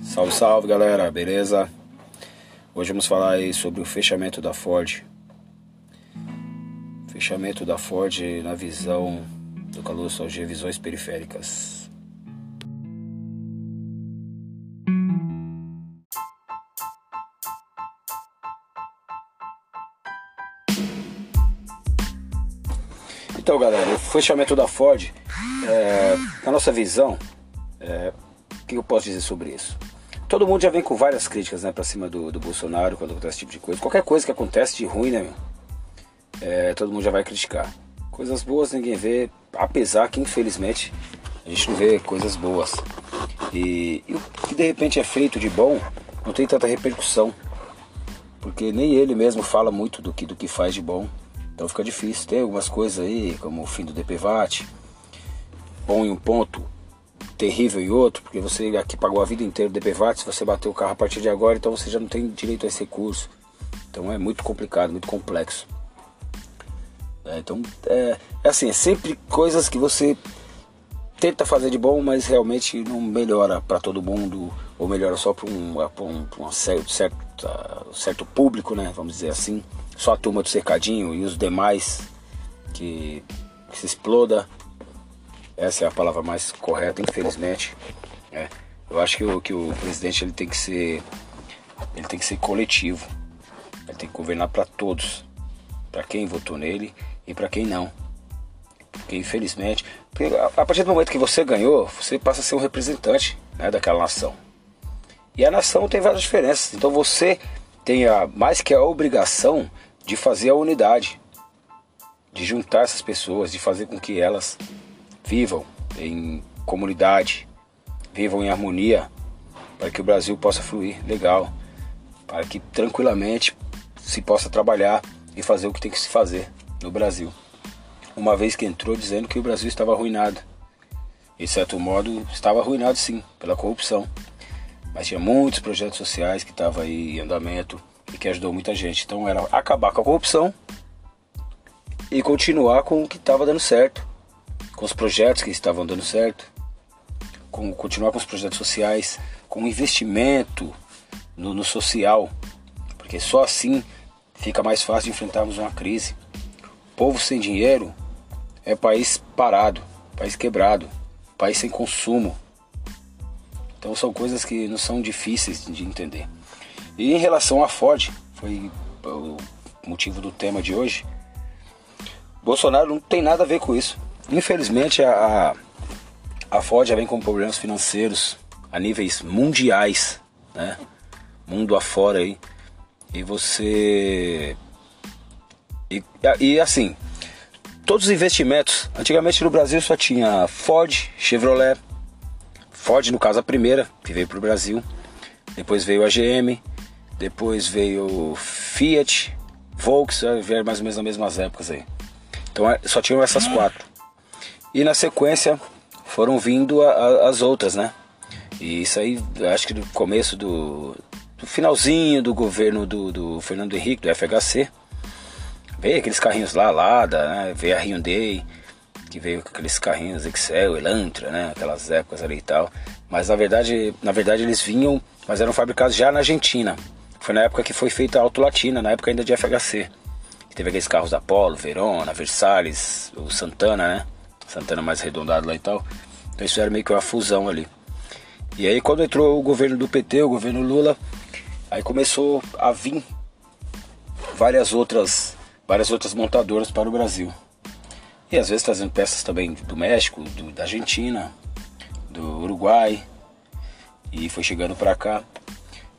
Salve, salve galera, beleza? Hoje vamos falar aí sobre o fechamento da Ford. Fechamento da Ford na visão do Caluço G Visões Periféricas. Então galera, o fechamento da Ford, é, na nossa visão, é, que eu posso dizer sobre isso? Todo mundo já vem com várias críticas né, pra cima do, do Bolsonaro quando acontece esse tipo de coisa. Qualquer coisa que acontece de ruim, né, meu? É, todo mundo já vai criticar. Coisas boas ninguém vê, apesar que infelizmente a gente não vê coisas boas. E, e o que de repente é feito de bom não tem tanta repercussão. Porque nem ele mesmo fala muito do que, do que faz de bom. Então fica difícil. Tem algumas coisas aí, como o fim do DPVAT, em um ponto, terrível em outro, porque você aqui pagou a vida inteira o DPVAT, se você bater o carro a partir de agora, então você já não tem direito a esse recurso. Então é muito complicado, muito complexo. É, então é, é assim, é sempre coisas que você tenta fazer de bom, mas realmente não melhora para todo mundo, ou melhora só para um, pra um, um certo, certo, certo público, né? Vamos dizer assim. Só a turma do cercadinho e os demais que, que se exploda. Essa é a palavra mais correta, infelizmente. É. Eu acho que o, que o presidente ele tem que ser ele tem que ser coletivo. Ele tem que governar para todos, para quem votou nele e para quem não. Porque infelizmente, porque a partir do momento que você ganhou, você passa a ser um representante né, daquela nação. E a nação tem várias diferenças. Então você tem a, mais que a obrigação de fazer a unidade, de juntar essas pessoas, de fazer com que elas vivam em comunidade, vivam em harmonia, para que o Brasil possa fluir legal, para que tranquilamente se possa trabalhar e fazer o que tem que se fazer no Brasil. Uma vez que entrou dizendo que o Brasil estava arruinado. De certo modo, estava arruinado sim, pela corrupção. Mas tinha muitos projetos sociais que estavam aí em andamento e que ajudou muita gente. Então era acabar com a corrupção e continuar com o que estava dando certo com os projetos que estavam dando certo, com continuar com os projetos sociais, com investimento no, no social, porque só assim fica mais fácil enfrentarmos uma crise. Povo sem dinheiro é país parado, país quebrado, país sem consumo. Então são coisas que não são difíceis de entender. E em relação à Ford, foi o motivo do tema de hoje. Bolsonaro não tem nada a ver com isso. Infelizmente a, a Ford já vem com problemas financeiros a níveis mundiais, né? Mundo afora aí. E você. E, e assim, todos os investimentos. Antigamente no Brasil só tinha Ford, Chevrolet. Ford, no caso, a primeira que veio para o Brasil. Depois veio a GM. Depois veio Fiat, Volkswagen, vieram mais ou menos nas mesmas épocas aí. Então é, só tinham essas quatro. E na sequência foram vindo a, a, as outras, né? E isso aí, acho que do começo do, do finalzinho do governo do, do, Fernando Henrique, do FHC, veio aqueles carrinhos lá, Lada, né? Veio a Hyundai, que veio com aqueles carrinhos Excel, Elantra, né? Aquelas épocas ali e tal. Mas na verdade, na verdade eles vinham, mas eram fabricados já na Argentina. Foi na época que foi feita a Auto Latina, na época ainda de FHC. Teve aqueles carros da Polo, Verona, Versalhes, o Santana, né? Santana mais arredondado lá e tal. Então isso era meio que uma fusão ali. E aí quando entrou o governo do PT, o governo Lula, aí começou a vir várias outras, várias outras montadoras para o Brasil. E às vezes trazendo peças também do México, do, da Argentina, do Uruguai. E foi chegando para cá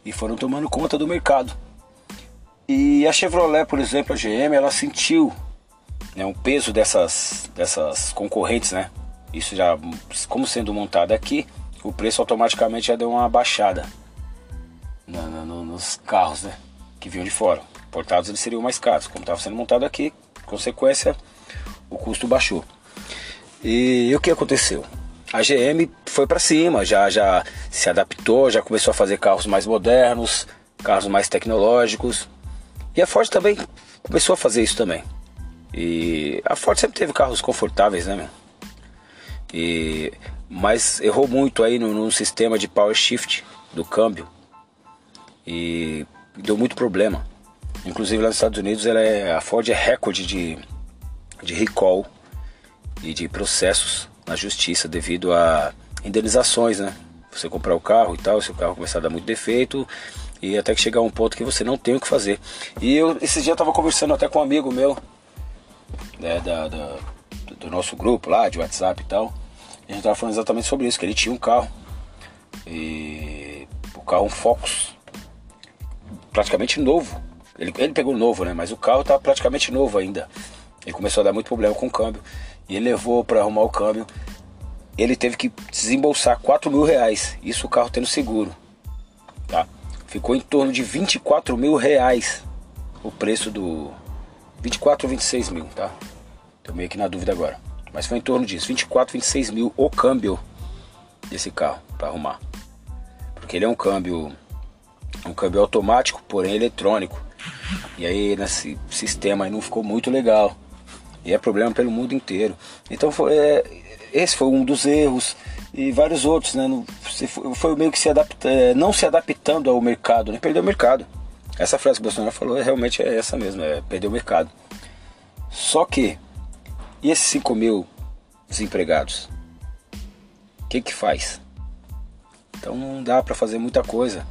e foram tomando conta do mercado. E a Chevrolet, por exemplo, a GM, ela sentiu né, o peso dessas, dessas concorrentes, né? Isso já, como sendo montado aqui, o preço automaticamente já deu uma baixada no, no, nos carros, né? Que vinham de fora. Importados eles seriam mais caros. Como estava sendo montado aqui, consequência, o custo baixou. E, e o que aconteceu? A GM foi para cima, já, já se adaptou, já começou a fazer carros mais modernos, carros mais tecnológicos. E a Ford também começou a fazer isso também. E a Ford sempre teve carros confortáveis, né, meu? E, mas errou muito aí no, no sistema de power shift do câmbio e deu muito problema. Inclusive lá nos Estados Unidos ela é, a Ford é recorde de, de recall e de processos na justiça devido a indenizações, né? Você comprar o carro e tal, se o carro começar a dar muito defeito e até que chegar um ponto que você não tem o que fazer. E eu esse dia eu tava conversando até com um amigo meu, né, da, da, do nosso grupo lá de WhatsApp e tal. A gente tava falando exatamente sobre isso, que ele tinha um carro. E o carro um Focus praticamente novo. Ele, ele pegou novo, né? Mas o carro tá praticamente novo ainda. Ele começou a dar muito problema com o câmbio. E ele levou para arrumar o câmbio. Ele teve que desembolsar 4 mil reais. Isso o carro tendo seguro. Tá? Ficou em torno de 24 mil reais o preço do. 24 ou 26 mil, tá? Tô meio que na dúvida agora. Mas foi em torno disso. 24, 26 mil o câmbio desse carro para arrumar. Porque ele é um câmbio. Um câmbio automático, porém eletrônico. E aí nesse sistema aí não ficou muito legal. E é problema pelo mundo inteiro. Então foi, é, esse foi um dos erros e vários outros, né? Foi, meio que se adapta, é, não se adaptando ao mercado, né? Perdeu o mercado. Essa frase que o Bolsonaro falou é, realmente é essa mesmo, é perder o mercado. Só que, e esses 5 mil desempregados? O que que faz? Então não dá para fazer muita coisa.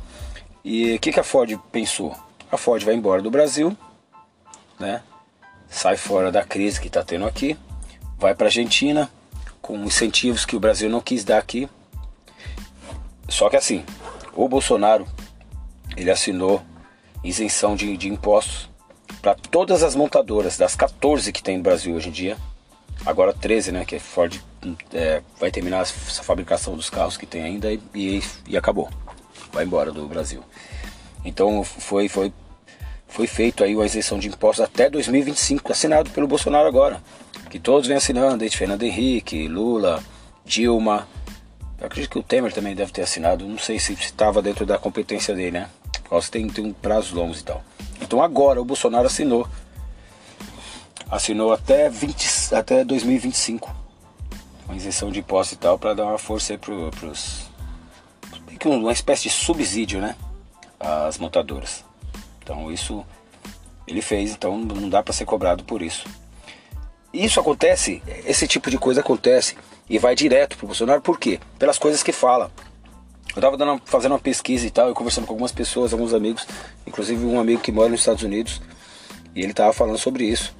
E o que, que a Ford pensou? A Ford vai embora do Brasil, né? sai fora da crise que está tendo aqui, vai para a Argentina com incentivos que o Brasil não quis dar aqui. Só que assim, o Bolsonaro ele assinou isenção de, de impostos para todas as montadoras, das 14 que tem no Brasil hoje em dia, agora 13, né? Que a Ford é, vai terminar essa fabricação dos carros que tem ainda e, e, e acabou, vai embora do Brasil. Então foi, foi foi feito aí uma isenção de impostos até 2025, assinado pelo Bolsonaro agora. Que todos vêm assinando, desde Fernando Henrique, Lula, Dilma. Eu acredito que o Temer também deve ter assinado, não sei se estava dentro da competência dele, né? Porque tem, tem prazos longos e tal. Então agora o Bolsonaro assinou. Assinou até, 20, até 2025. Uma isenção de impostos e tal, para dar uma força aí pro, pros. Uma espécie de subsídio, né? Às montadoras. Então isso ele fez, então não dá para ser cobrado por isso. Isso acontece, esse tipo de coisa acontece e vai direto pro Bolsonaro, por quê? Pelas coisas que fala. Eu tava dando, fazendo uma pesquisa e tal, eu conversando com algumas pessoas, alguns amigos, inclusive um amigo que mora nos Estados Unidos, e ele tava falando sobre isso.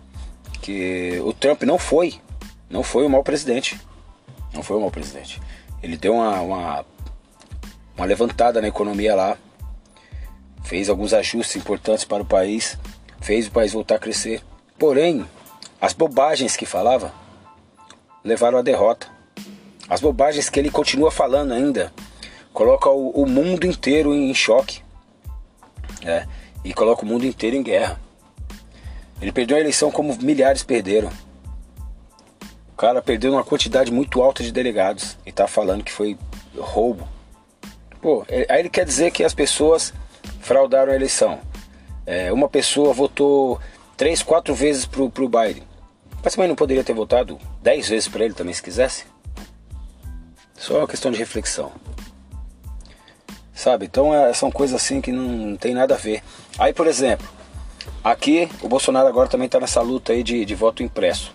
Que o Trump não foi, não foi o mau presidente. Não foi o mau presidente. Ele deu uma, uma, uma levantada na economia lá, fez alguns ajustes importantes para o país, fez o país voltar a crescer. Porém, as bobagens que falava levaram à derrota. As bobagens que ele continua falando ainda coloca o, o mundo inteiro em choque. É, e coloca o mundo inteiro em guerra. Ele perdeu a eleição como milhares perderam. O cara perdeu uma quantidade muito alta de delegados e tá falando que foi roubo. Pô, aí ele quer dizer que as pessoas fraudaram a eleição. É, uma pessoa votou três, quatro vezes pro, pro Biden. Mas também não poderia ter votado dez vezes para ele também se quisesse? Só uma questão de reflexão. Sabe? Então é, são coisas assim que não, não, tem nada a ver. Aí, por exemplo, aqui o Bolsonaro agora também está nessa luta aí de, de voto impresso.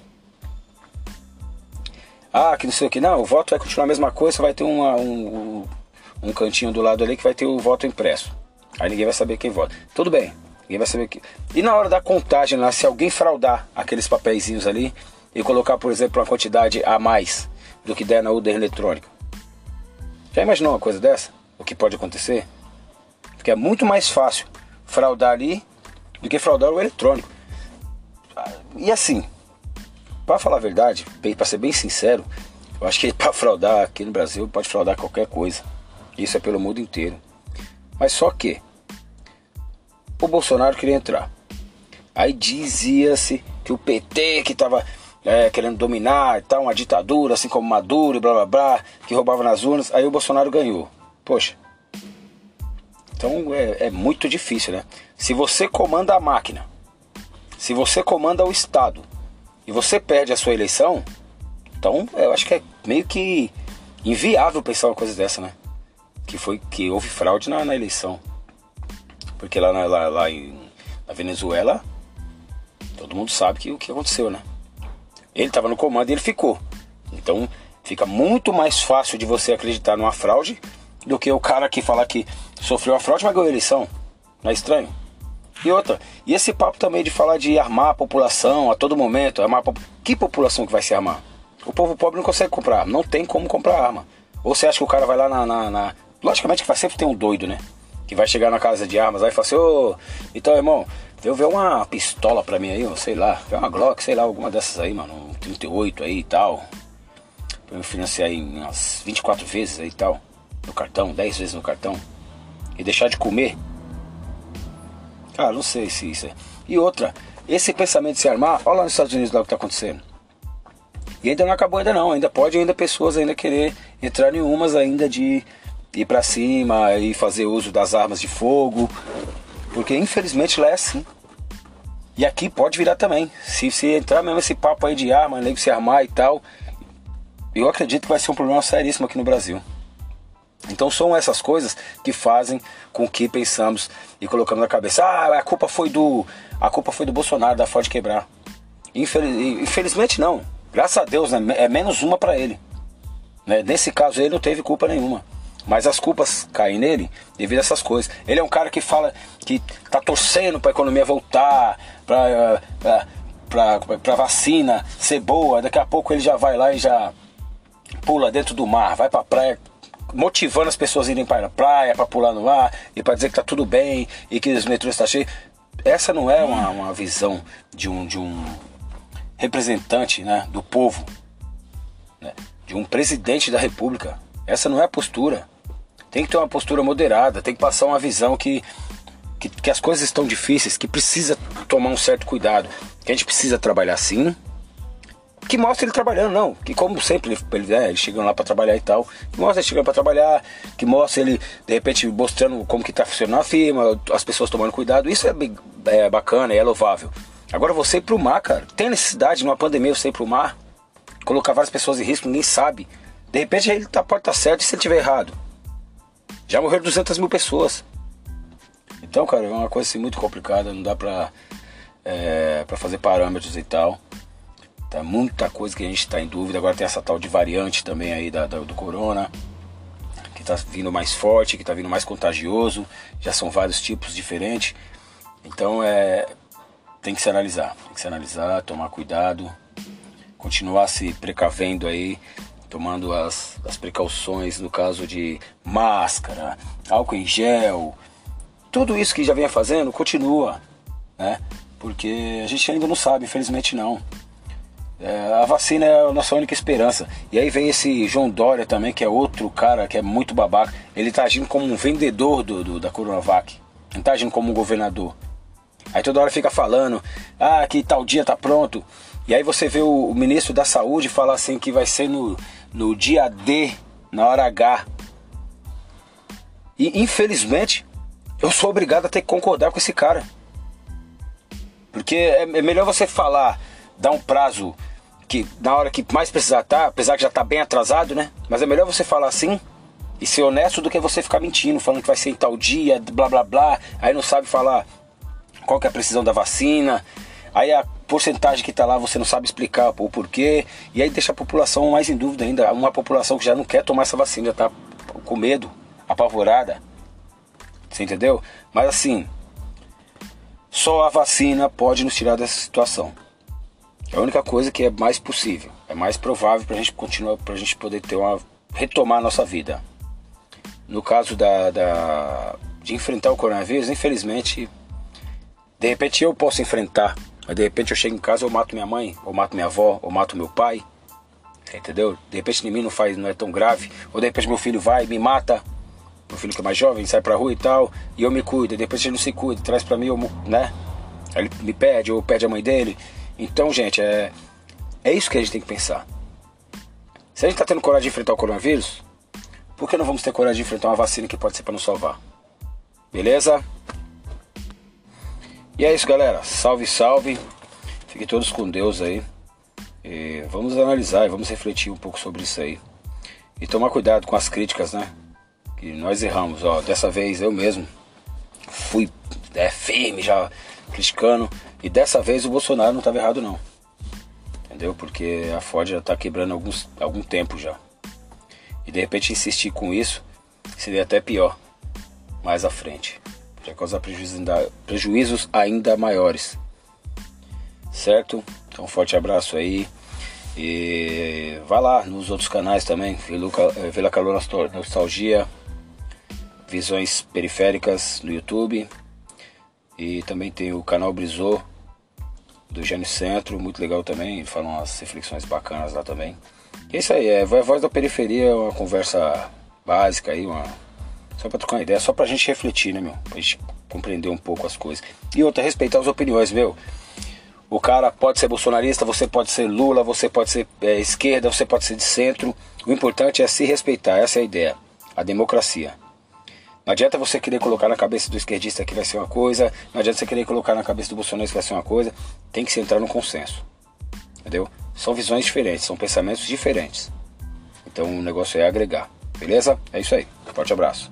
Ah, que não sei o que. Não, o voto vai continuar a mesma coisa, vai ter uma, um, um cantinho do lado ali que vai ter o voto impresso. Aí ninguém vai saber quem vota. Tudo bem, ninguém vai saber que. E na hora da contagem lá, se alguém fraudar aqueles papeizinhos ali e colocar, por exemplo, uma quantidade a mais do que der na urna eletrônica. Já imaginou uma coisa dessa? O que pode acontecer? Porque é muito mais fácil fraudar ali do que fraudar o eletrônico. E assim, para falar a verdade, para ser bem sincero, eu acho que para fraudar aqui no Brasil pode fraudar qualquer coisa. Isso é pelo mundo inteiro. Mas só que o Bolsonaro queria entrar. Aí dizia-se que o PT que estava é, querendo dominar e tal, uma ditadura, assim como Maduro e blá blá blá, que roubava nas urnas, aí o Bolsonaro ganhou. Poxa. Então é, é muito difícil, né? Se você comanda a máquina, se você comanda o Estado e você perde a sua eleição, então eu acho que é meio que inviável pensar uma coisa dessa, né? que foi que houve fraude na, na eleição. Porque lá, na, lá, lá em, na Venezuela, todo mundo sabe que, o que aconteceu, né? Ele estava no comando e ele ficou. Então fica muito mais fácil de você acreditar numa fraude do que o cara que fala que sofreu a fraude, mas ganhou a eleição. Não é estranho? E outra, e esse papo também de falar de armar a população a todo momento, armar a, que população que vai se armar? O povo pobre não consegue comprar, não tem como comprar arma. Ou você acha que o cara vai lá na. na, na... Logicamente que vai sempre ter um doido, né? Que vai chegar na casa de armas aí e falar assim, ô, oh, então irmão, eu ver uma pistola pra mim aí, sei lá, vê uma Glock, sei lá, alguma dessas aí, mano, um 38 aí e tal. Pra eu financiar aí umas 24 vezes aí e tal. No cartão, 10 vezes no cartão. E deixar de comer. Cara, não sei se isso é. E outra, esse pensamento de se armar, olha lá nos Estados Unidos lá o que tá acontecendo. E ainda não acabou ainda não, ainda pode ainda pessoas ainda querer entrar em umas ainda de ir para cima e fazer uso das armas de fogo, porque infelizmente lá é assim. E aqui pode virar também. Se, se entrar mesmo esse papo aí de arma, nego se armar e tal, eu acredito que vai ser um problema seríssimo aqui no Brasil. Então são essas coisas que fazem com que pensamos e colocamos na cabeça, ah, a culpa foi do, a culpa foi do Bolsonaro da Ford quebrar. Infeliz, infelizmente não. Graças a Deus, né? é menos uma para ele. Né? Nesse caso, ele não teve culpa nenhuma. Mas as culpas caem nele devido a essas coisas. Ele é um cara que fala que tá torcendo para a economia voltar, para para vacina ser boa. Daqui a pouco ele já vai lá e já pula dentro do mar, vai para praia, motivando as pessoas a irem para a praia, para pular no mar e para dizer que tá tudo bem e que os metrôs estão tá cheios. Essa não é uma, uma visão de um, de um representante né, do povo, né, de um presidente da república. Essa não é a postura. Tem que ter uma postura moderada, tem que passar uma visão que, que, que as coisas estão difíceis, que precisa tomar um certo cuidado, que a gente precisa trabalhar sim, que mostra ele trabalhando, não. Que como sempre ele, é, ele chegando lá para trabalhar e tal, que mostra ele chegando para trabalhar, que mostra ele de repente mostrando como que tá funcionando a firma, as pessoas tomando cuidado. Isso é, é bacana, é louvável. Agora você ir pro mar, cara. Tem necessidade numa pandemia você ir pro mar? Colocar várias pessoas em risco, ninguém sabe. De repente ele tá porta certa e se ele tiver errado. Já morreram 200 mil pessoas. Então, cara, é uma coisa assim muito complicada. Não dá pra, é, pra fazer parâmetros e tal. Tá muita coisa que a gente tá em dúvida. Agora tem essa tal de variante também aí da, da do corona. Que tá vindo mais forte, que tá vindo mais contagioso. Já são vários tipos diferentes. Então é tem que se analisar, tem que se analisar, tomar cuidado, continuar se precavendo aí, tomando as, as precauções no caso de máscara, álcool em gel, tudo isso que já vinha fazendo, continua, né? Porque a gente ainda não sabe, infelizmente não. É, a vacina é a nossa única esperança. E aí vem esse João Dória também, que é outro cara que é muito babaca. Ele tá agindo como um vendedor do, do da Coronavac. Não tá agindo como um governador. Aí toda hora fica falando, ah, que tal dia tá pronto. E aí você vê o, o ministro da saúde falar assim que vai ser no, no dia D, na hora H. E infelizmente, eu sou obrigado a ter que concordar com esse cara. Porque é, é melhor você falar, dar um prazo que na hora que mais precisar tá, apesar que já tá bem atrasado, né? Mas é melhor você falar assim e ser honesto do que você ficar mentindo, falando que vai ser em tal dia, blá blá blá, aí não sabe falar qual que é a precisão da vacina, aí a porcentagem que está lá você não sabe explicar o porquê, e aí deixa a população mais em dúvida ainda, uma população que já não quer tomar essa vacina, já está com medo, apavorada, você entendeu? Mas assim, só a vacina pode nos tirar dessa situação. É a única coisa que é mais possível, é mais provável para a gente continuar, para a gente poder ter uma retomar a nossa vida. No caso da, da de enfrentar o coronavírus, infelizmente de repente eu posso enfrentar, mas de repente eu chego em casa eu mato minha mãe, ou mato minha avó, ou mato meu pai. Entendeu? De repente em mim não faz, não é tão grave. Ou de repente meu filho vai e me mata. Meu filho que é mais jovem, sai pra rua e tal, e eu me cuido. De repente ele não se cuida, traz pra mim, eu, né? Ele me pede, ou pede a mãe dele. Então, gente, é, é isso que a gente tem que pensar. Se a gente tá tendo coragem de enfrentar o coronavírus, por que não vamos ter coragem de enfrentar uma vacina que pode ser para nos salvar? Beleza? E é isso, galera. Salve, salve. Fiquem todos com Deus aí. E vamos analisar e vamos refletir um pouco sobre isso aí. E tomar cuidado com as críticas, né? E nós erramos, ó. Dessa vez eu mesmo fui é, firme já criticando. E dessa vez o Bolsonaro não estava errado não. Entendeu? Porque a Ford já está quebrando alguns, algum tempo já. E de repente insistir com isso seria até pior mais à frente. Podia causar prejuízos ainda, prejuízos ainda maiores. Certo? Então um forte abraço aí. E vá lá nos outros canais também, Vila Calor Nostalgia, Visões Periféricas no YouTube. E também tem o canal Brisou do Gênio Centro, muito legal também. Ele fala umas reflexões bacanas lá também. E é isso aí, é Voz da Periferia, uma conversa básica aí, uma. Só pra trocar uma ideia, só pra gente refletir, né, meu? Pra gente compreender um pouco as coisas. E outra, respeitar as opiniões, meu. O cara pode ser bolsonarista, você pode ser Lula, você pode ser é, esquerda, você pode ser de centro. O importante é se respeitar, essa é a ideia. A democracia. Não adianta você querer colocar na cabeça do esquerdista que vai ser uma coisa, não adianta você querer colocar na cabeça do bolsonarista que vai ser uma coisa, tem que se entrar no consenso. Entendeu? São visões diferentes, são pensamentos diferentes. Então o negócio é agregar. Beleza? É isso aí. Forte abraço.